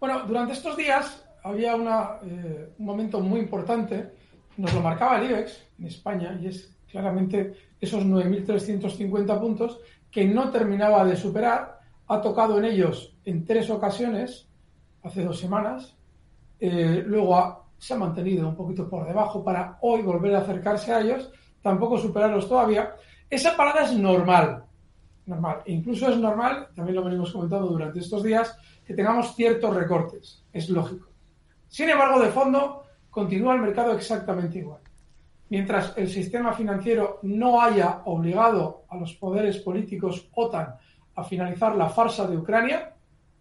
Bueno, durante estos días había eh, un momento muy importante, nos lo marcaba el IBEX en España, y es claramente esos 9.350 puntos que no terminaba de superar, ha tocado en ellos en tres ocasiones, hace dos semanas, eh, luego se ha mantenido un poquito por debajo para hoy volver a acercarse a ellos, tampoco superarlos todavía. Esa parada es normal, normal. E incluso es normal, también lo venimos comentando durante estos días, que tengamos ciertos recortes, es lógico. Sin embargo, de fondo, continúa el mercado exactamente igual. Mientras el sistema financiero no haya obligado a los poderes políticos OTAN a finalizar la farsa de Ucrania,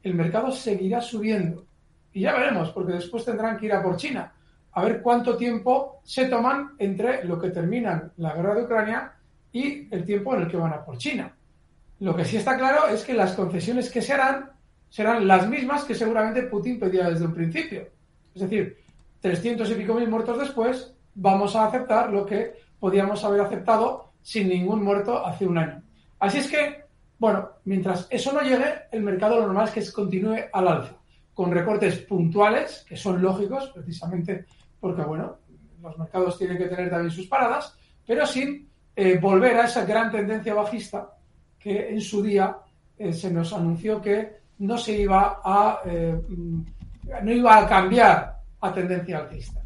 el mercado seguirá subiendo. Y ya veremos, porque después tendrán que ir a por China, a ver cuánto tiempo se toman entre lo que terminan la guerra de Ucrania y el tiempo en el que van a por China. Lo que sí está claro es que las concesiones que se harán serán las mismas que seguramente Putin pedía desde un principio. Es decir, 300 y pico mil muertos después, vamos a aceptar lo que podíamos haber aceptado sin ningún muerto hace un año. Así es que, bueno, mientras eso no llegue, el mercado lo normal es que continúe al alza, con recortes puntuales, que son lógicos, precisamente porque, bueno, los mercados tienen que tener también sus paradas, pero sin eh, volver a esa gran tendencia bajista que en su día eh, se nos anunció que no se iba a eh, mm, no iba a cambiar a tendencia alcista.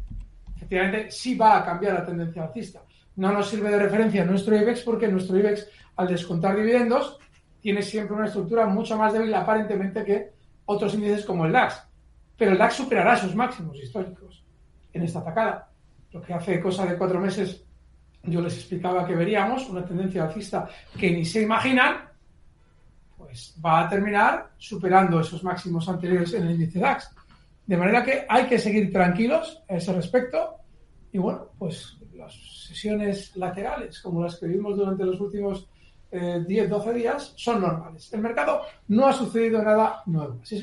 Efectivamente, sí va a cambiar la tendencia alcista. No nos sirve de referencia nuestro IBEX porque nuestro IBEX, al descontar dividendos, tiene siempre una estructura mucho más débil aparentemente que otros índices como el DAX. Pero el DAX superará sus máximos históricos en esta atacada. Lo que hace cosa de cuatro meses yo les explicaba que veríamos una tendencia alcista que ni se imaginan, pues va a terminar superando esos máximos anteriores en el índice DAX. De manera que hay que seguir tranquilos a ese respecto y bueno, pues las sesiones laterales como las que vimos durante los últimos 10, eh, 12 días son normales. El mercado no ha sucedido nada nuevo. Así es que